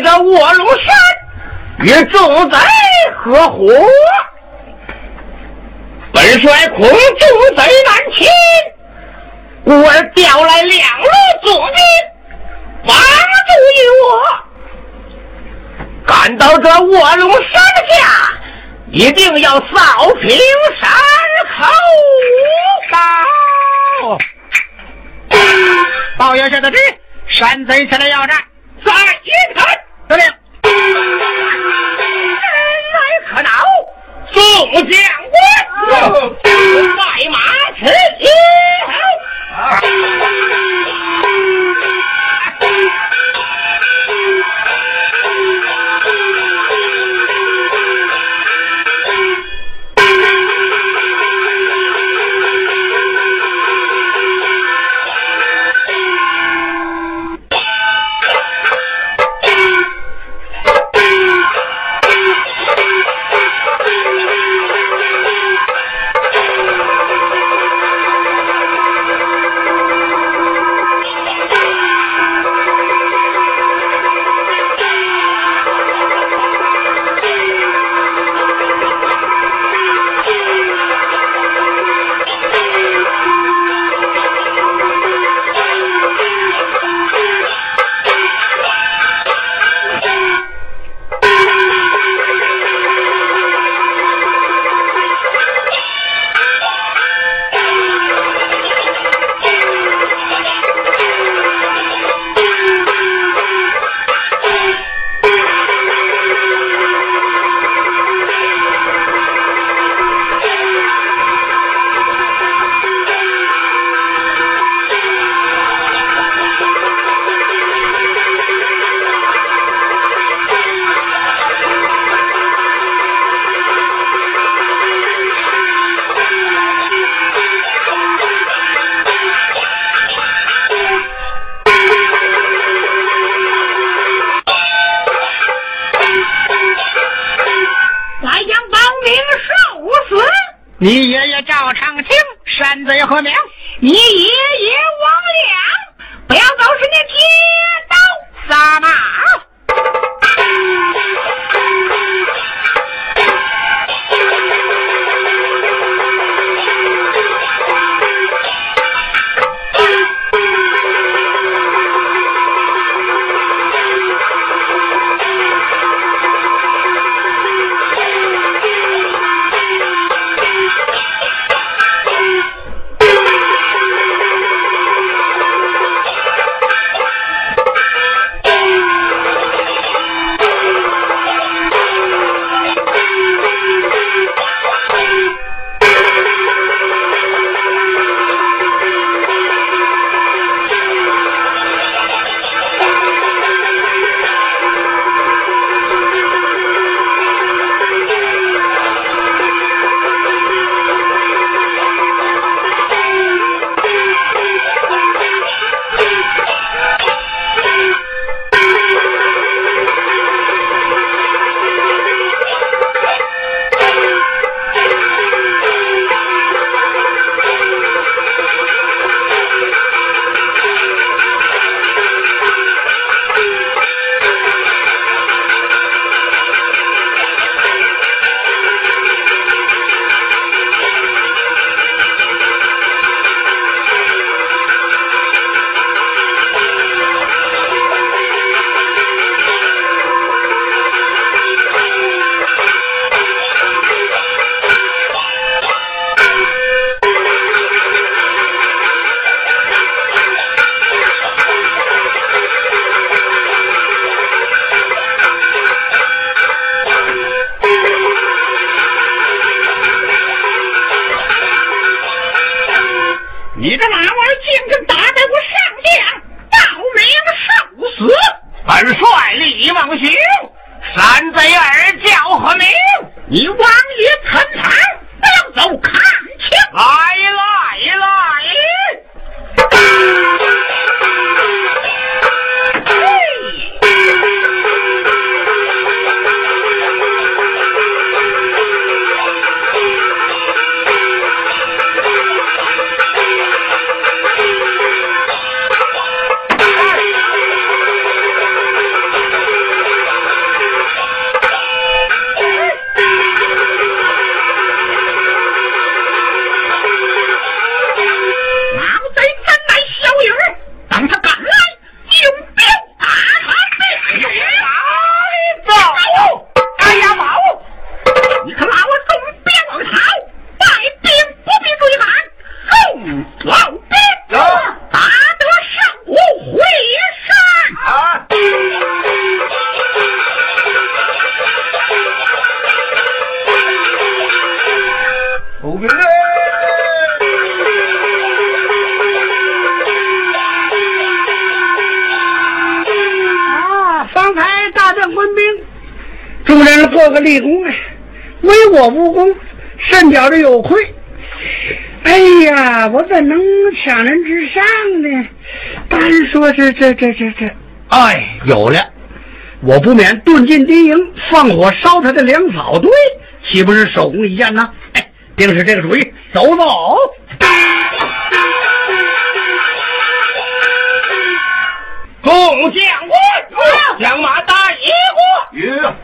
这卧龙山与众贼合伙。本帅恐众贼难擒，故而调来两路总兵帮助于我。赶到这卧龙山下，一定要扫平山口。到，报爷下的旨，山贼前来要战，在一看，得令。人来可恼，众将官，快马驰做个立功，啊！为我无功，甚觉着有愧。哎呀，我怎能抢人之上呢？单说这这这这这，哎，有了，我不免遁进敌营，放火烧他的粮草堆，岂不是手工一件呢？哎，定是这个主意，走走。众将官，将马大一过。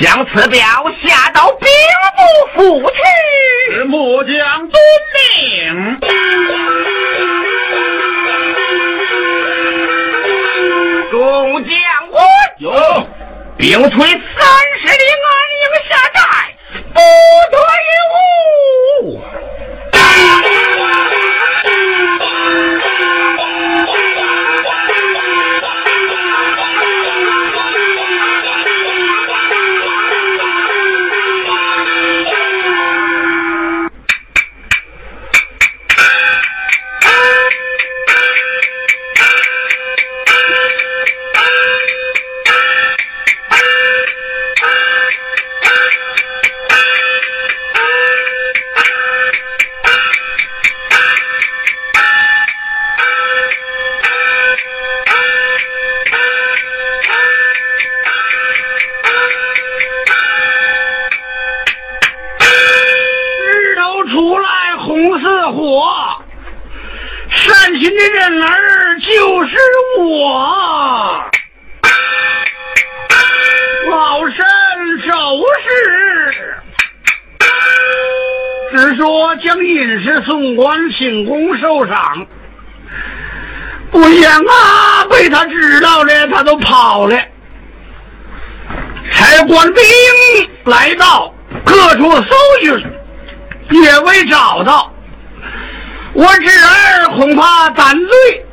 将此表下到兵部府去。末将遵命。众将官有兵退三十里，安营下寨，不得送官请功受赏，不想啊，被他知道了，他都跑了。差官兵来到各处搜寻，也未找到。我侄儿恐怕胆醉，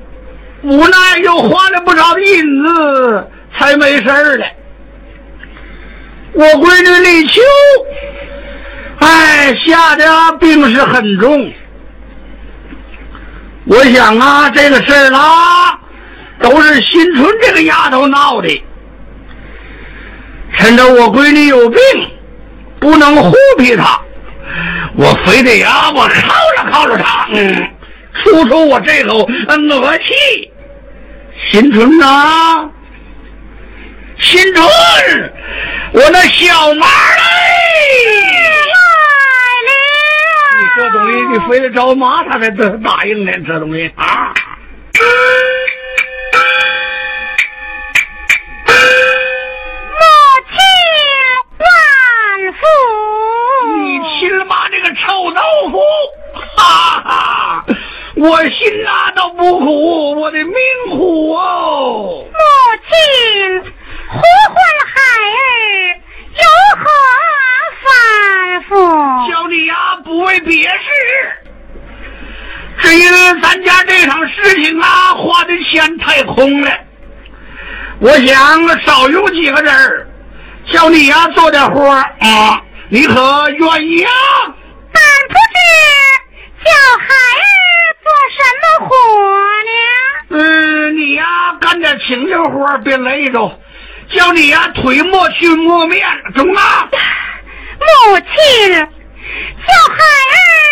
无奈又花了不少的银子，才没事儿了。我闺女李秋，哎，下的病是很重。我想啊，这个事儿啦，都是新春这个丫头闹的。趁着我闺女有病，不能胡皮她，我非得呀，我犒劳犒劳她，嗯，出出我这口恶气。新春呐，新春，我那小妈嘞！这东西，你非得找妈，他才答答应呢。这东西啊，母亲万福。你亲了妈这个臭豆腐！哈哈，我心哪都不苦，我的命苦哦。母亲，呼唤孩儿有何反复？叫你呀，不为别事，只因咱家这场事情啊，花的钱太空了。我想少有几个人儿，叫你呀做点活儿啊，你可愿意啊？但不知叫孩儿做什么活呢？嗯，你呀干点轻轻活儿，别累着。叫你呀腿磨去磨面，中啊！母亲，叫孩儿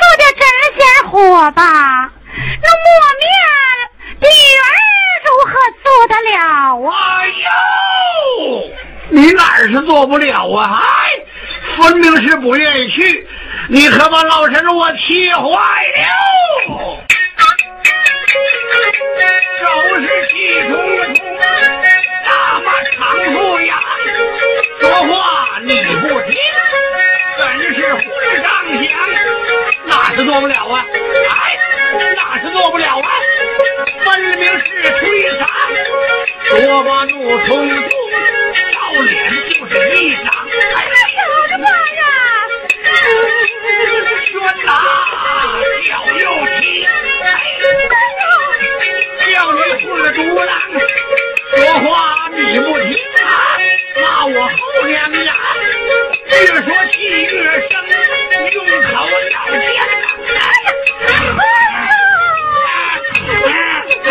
做点针线活吧。那磨面，女儿如何做得了啊？哎呦，你哪儿是做不了啊？哎，分明是不愿意去，你可把老陈我气坏了。收拾气冲冲，大马长树呀，说话你不听，真是胡上想，那是做不了啊！哎，那是做不了啊！分明是推搡，说话怒冲冲，照脸就是一掌。哎呀，什么呀？宣打脚又踢，叫你混了独狼，说话你不听啊，骂我后娘呀，越说气越生，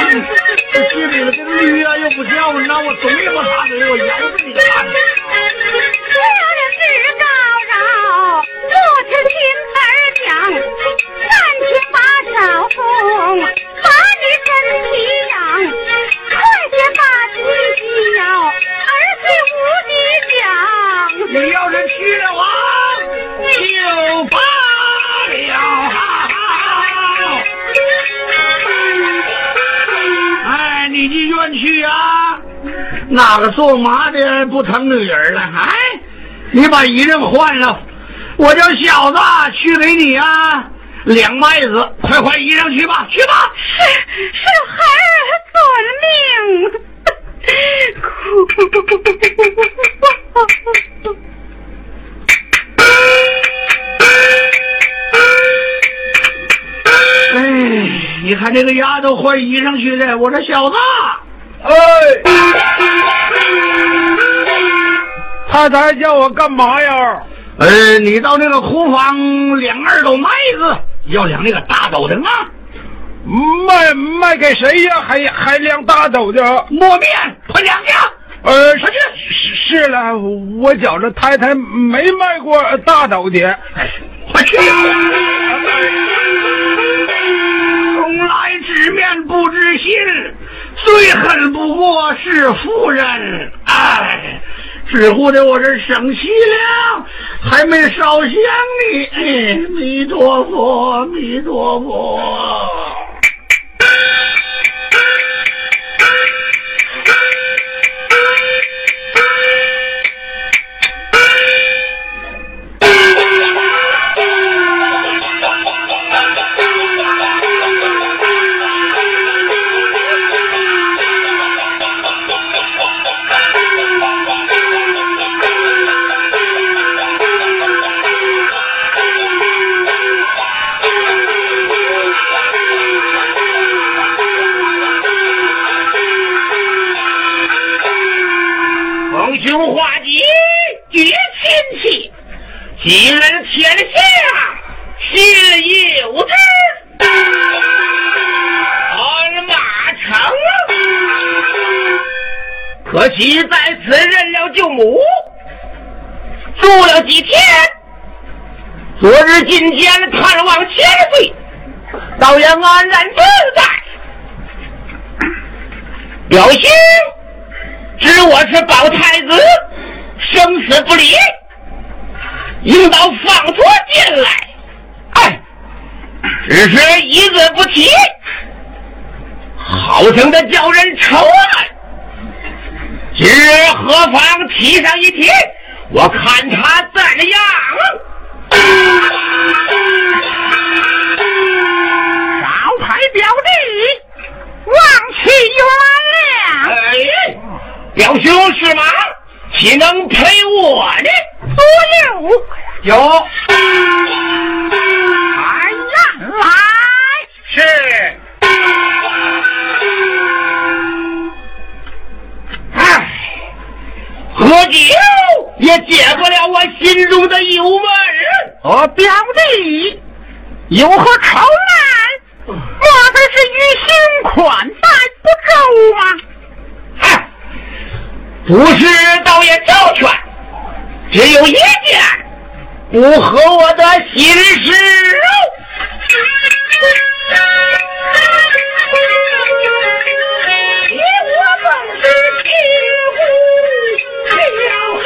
钱。心里的这驴啊，又不叫，你让我总也不插嘴，我咬死你个蛋！我的是高绕，不听亲儿讲，暂听把少妇，哪个做妈的不疼女儿了？哎，你把衣裳换了，我叫小子去给你啊两麦子，快换衣裳去吧，去吧。是是孩儿遵命。哎，你看这个丫头换衣裳去了，我说小子，哎，太太叫我干嘛呀？呃，你到那个库房两二斗麦子，要两那个大斗的啊，卖卖给谁呀？还还两大斗的？磨面快两个。呃，是是是了，我觉着太太没卖过大斗的。快去！从来知面不知心，最恨不过是夫人。哎，只顾得我这生气了，还没烧香呢。弥陀佛，弥陀佛。逢凶化吉，结亲戚，吉人天下，心有之。鞍马成，可惜在此认了舅母，住了几天。昨日进监探望千岁，倒也安然自在。表兄。知我是保太子，生死不离，应当放脱进来。哎，只是一字不提，好生的叫人愁啊。今日何妨提上一提，我看他怎样。老牌表弟，望其原谅。哎，表兄是吗？岂能陪我呢？左右有。哎呀，来！是。唉，喝酒也解不了我心中的忧闷。我表弟有何愁难？莫非是于心款待不周吗？不是倒也周全，只有一件不合我的心事你我本是亲呼小可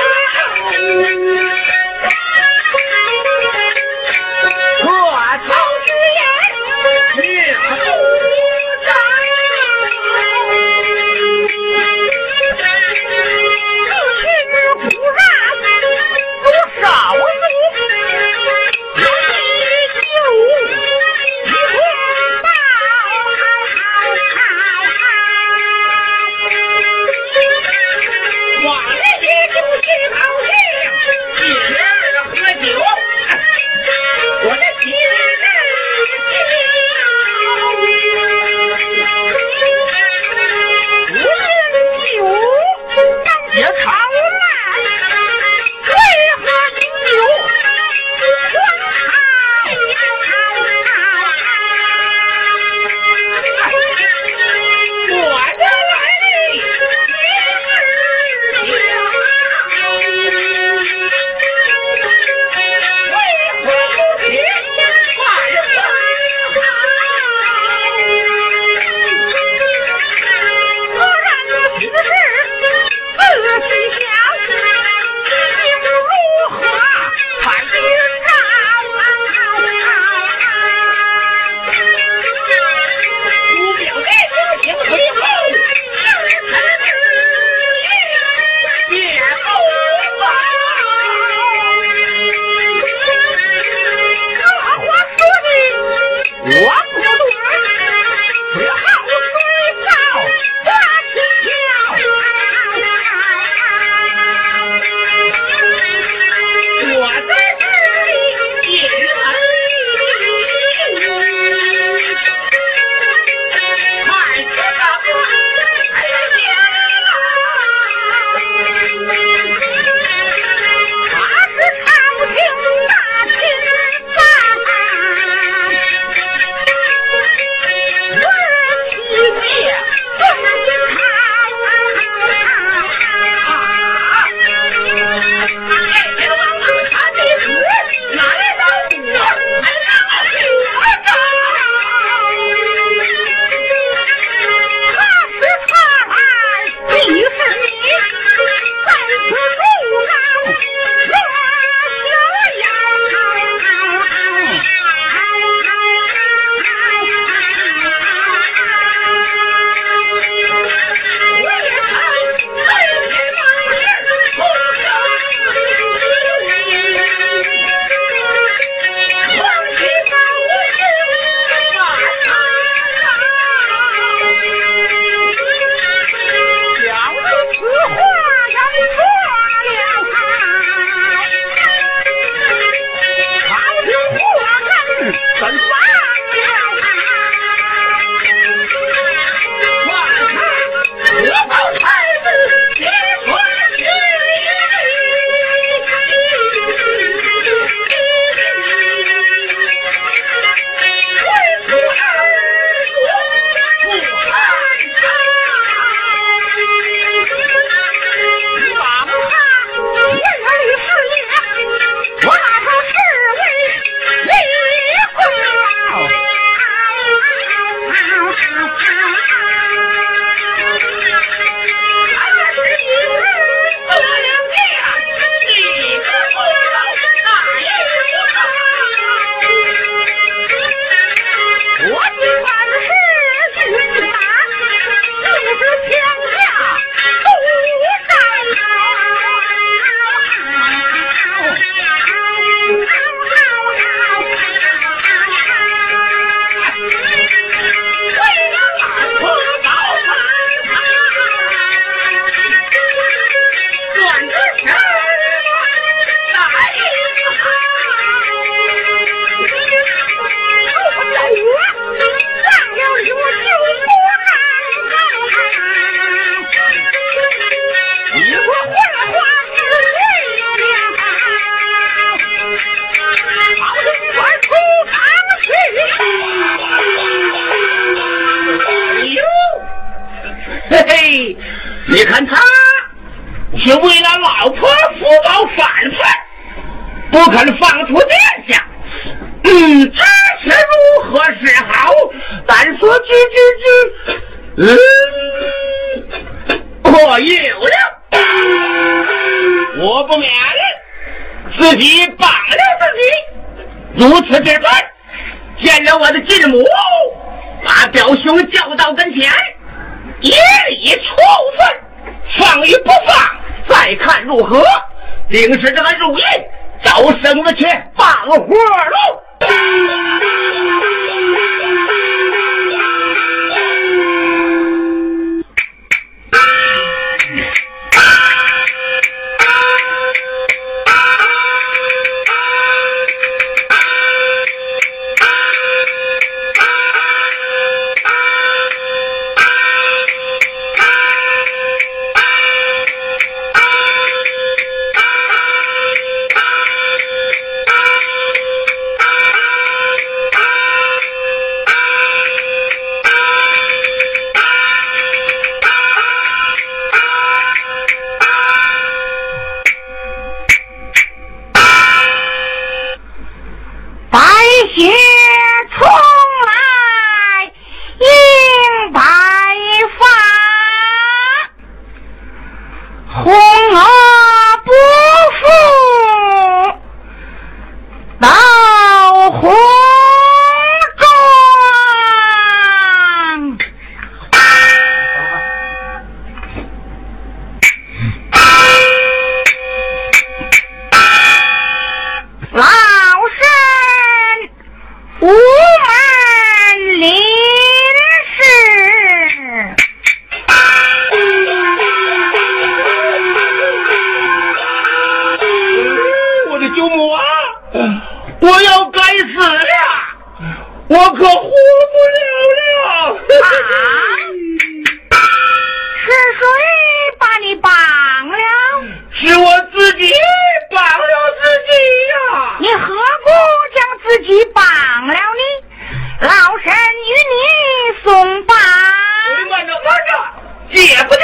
我不免自己绑了自己，如此之分，见了我的继母，把表兄叫到跟前，一礼处分，放与不放，再看如何。定是这个如意找绳子去绑活喽。是我自己绑了自己呀。你何不将自己绑了呢？老身与你松绑慢着慢着姐不对。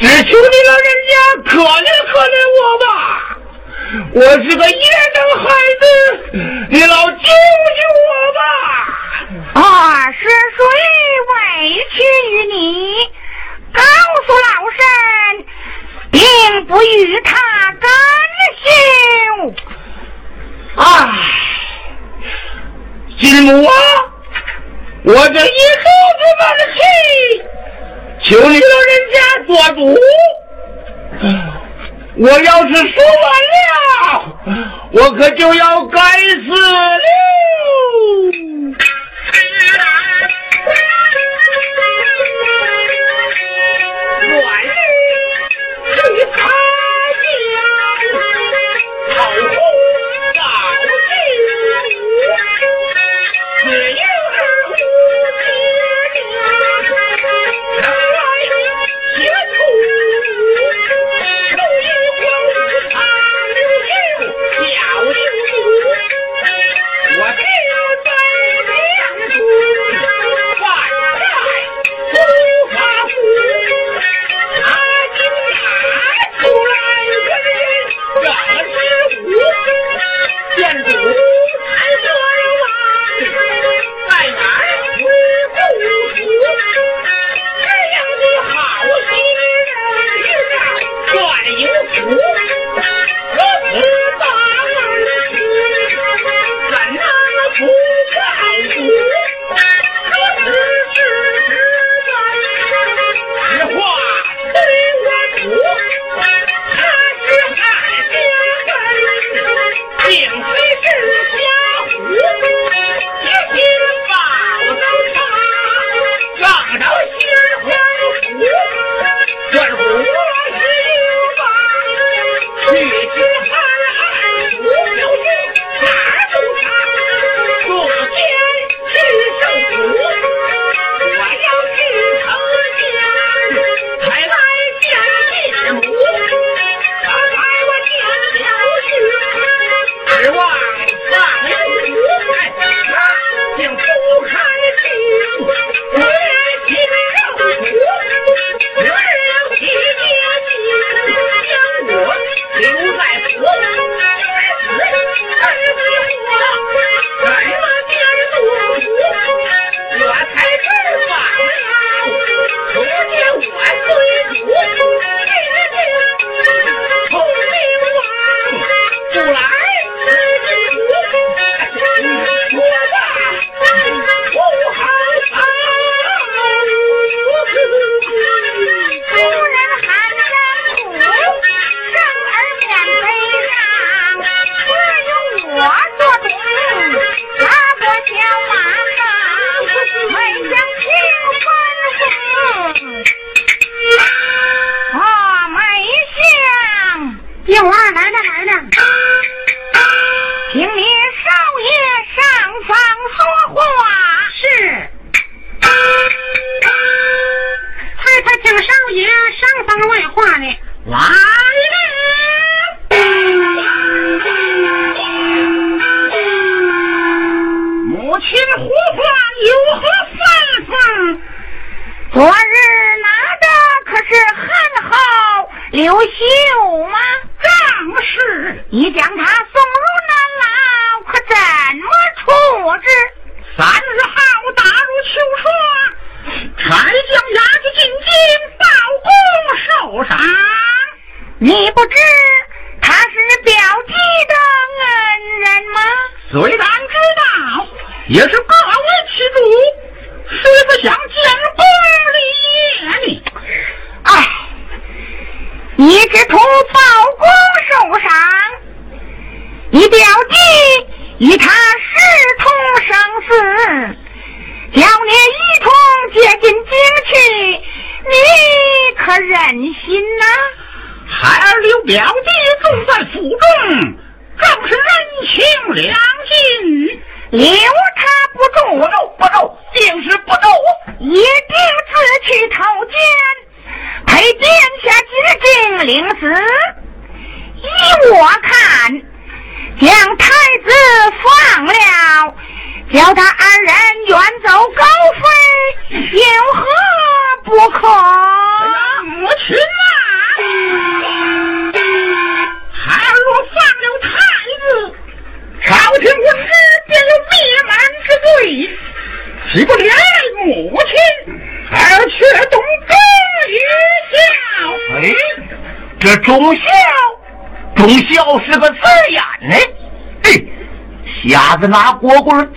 只求你老人家可怜可怜我吧。我是个野生孩子你老救救我吧啊是谁委屈于你。告诉老师并不与他干系。啊，金母啊，我这一肚子闷气，求你老人家做主。我要是输完了，我可就要该死了。It's 不秀吗？正是你讲。拿锅棍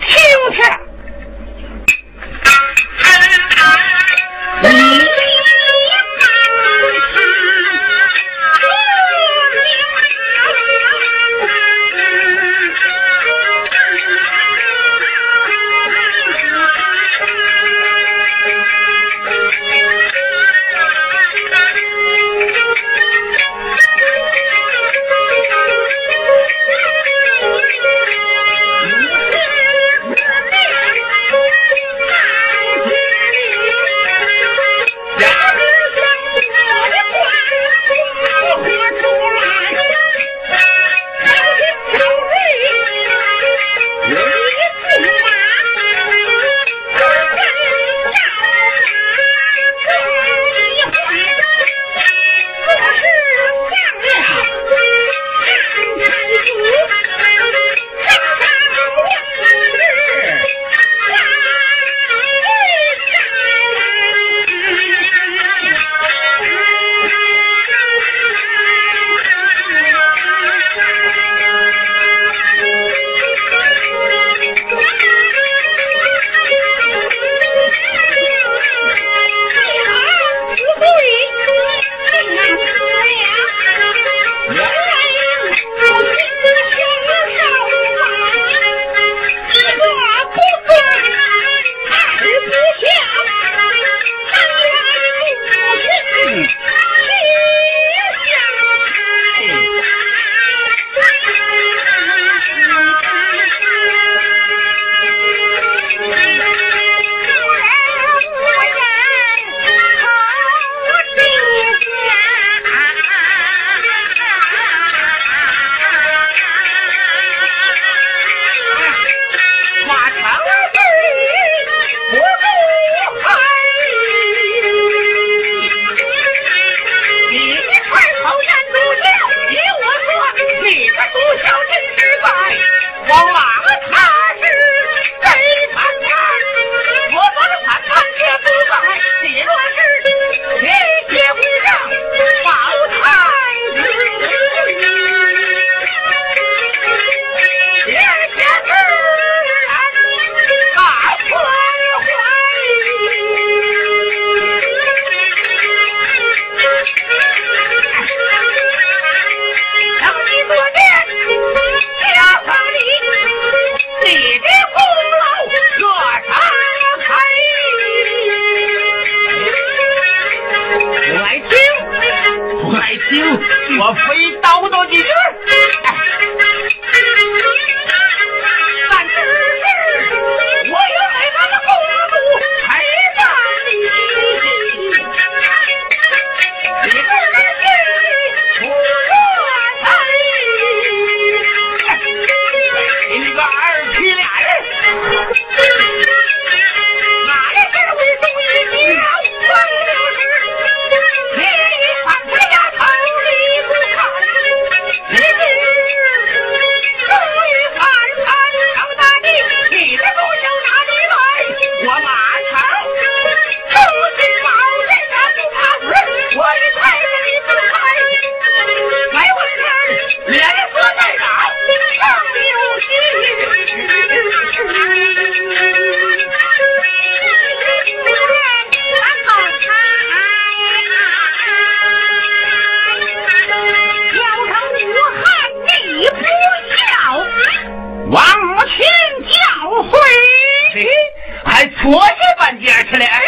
这半截去了。哎，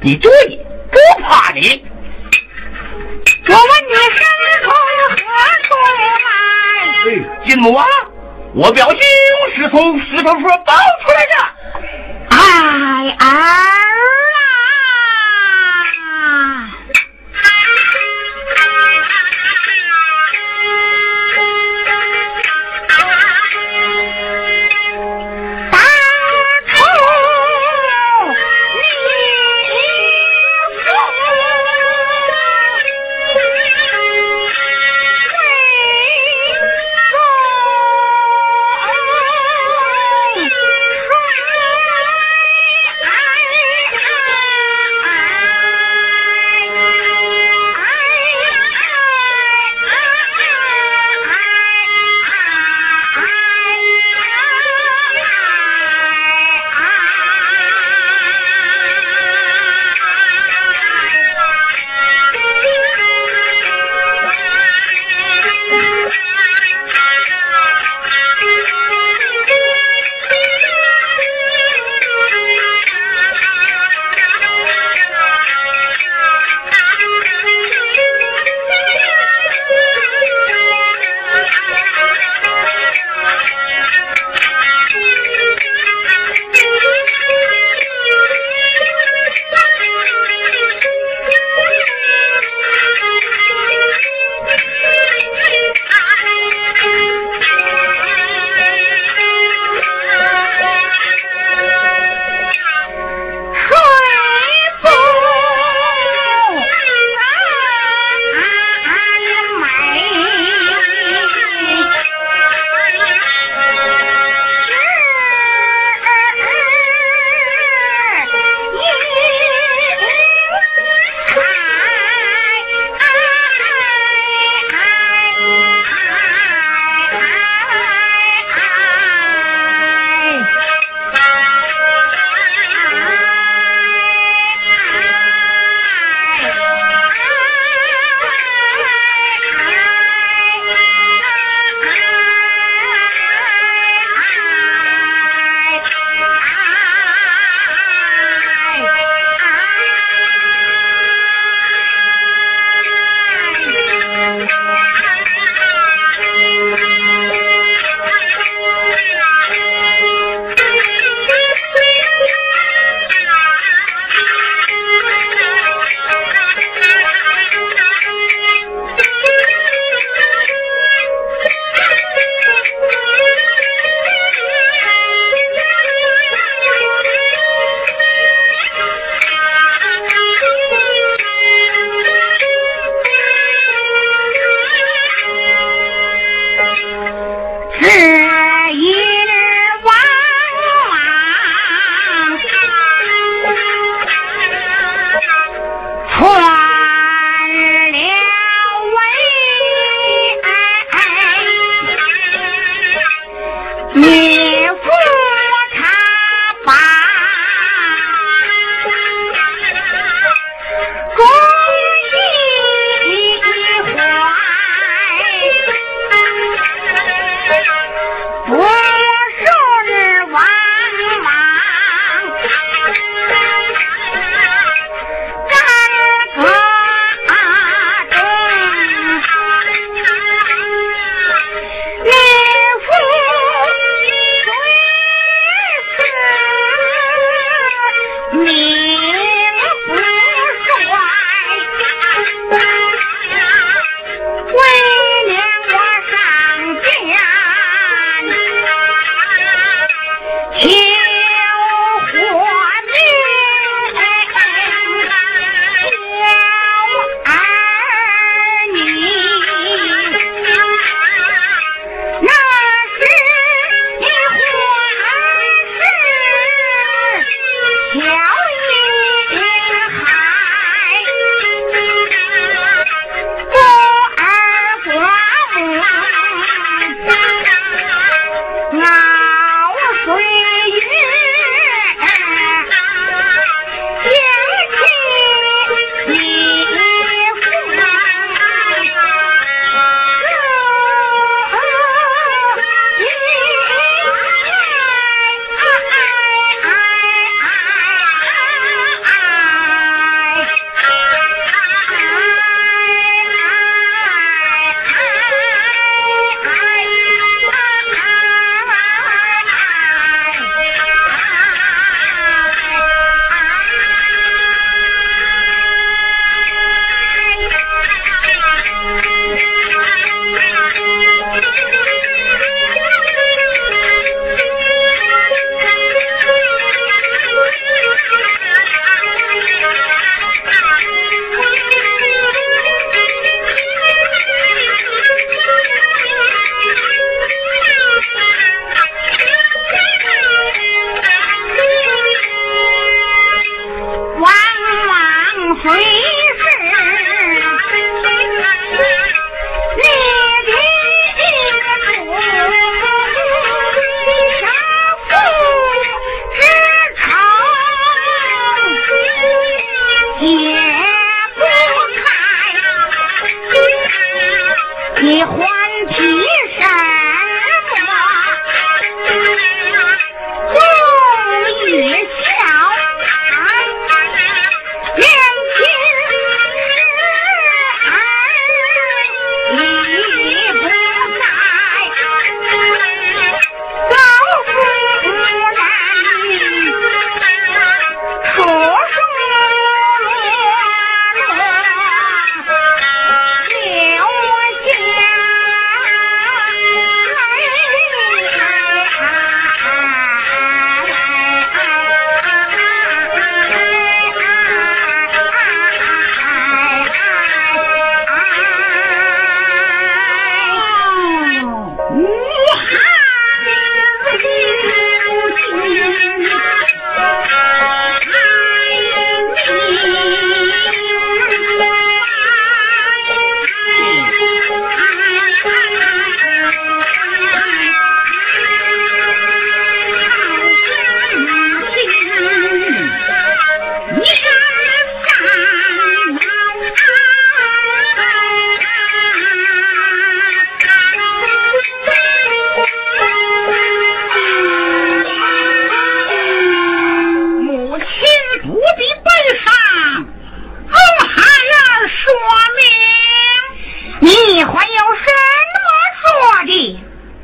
你注意，不怕你。我问你是从何处来？哎，金木啊，我表兄是从石头坡抱出来的。哎儿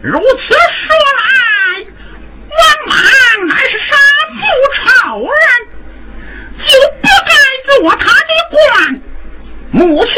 如此说来王莽乃是杀父仇人就不该做他的官。母亲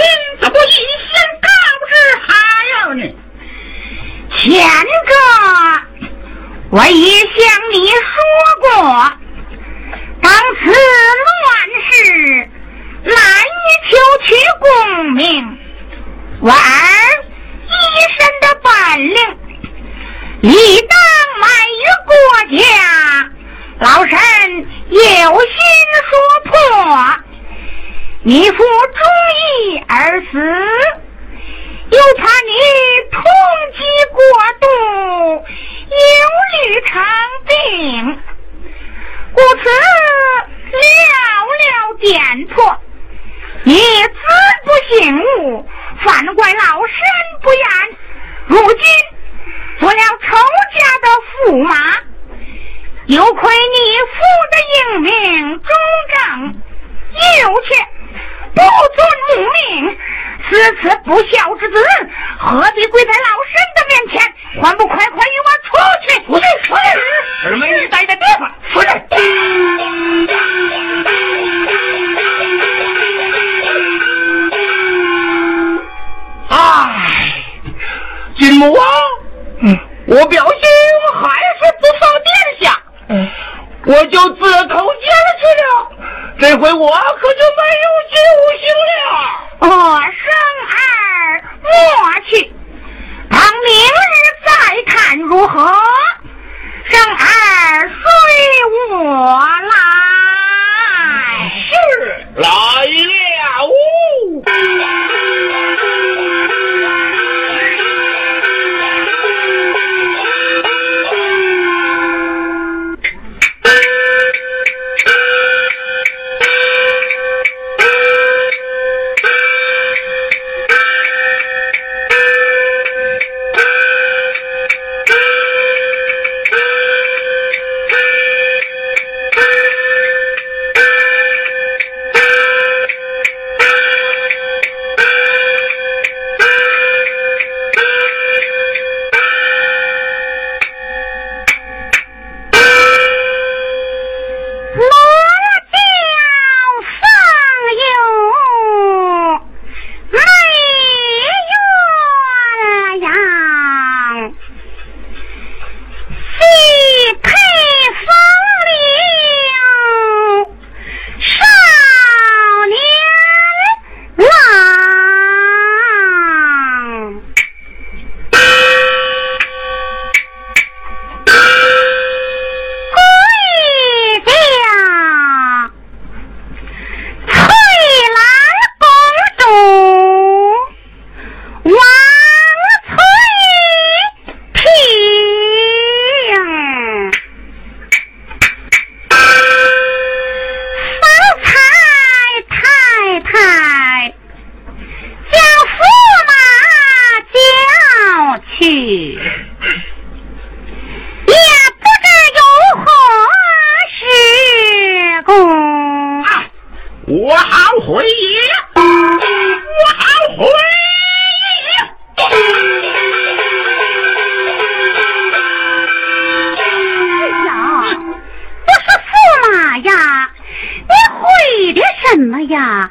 你毁的什么呀？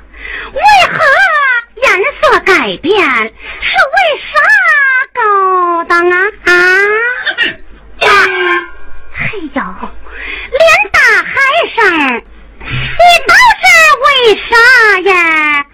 为何颜色改变？是为啥勾当啊？啊！嘿呦，连大海上，你都是为啥呀？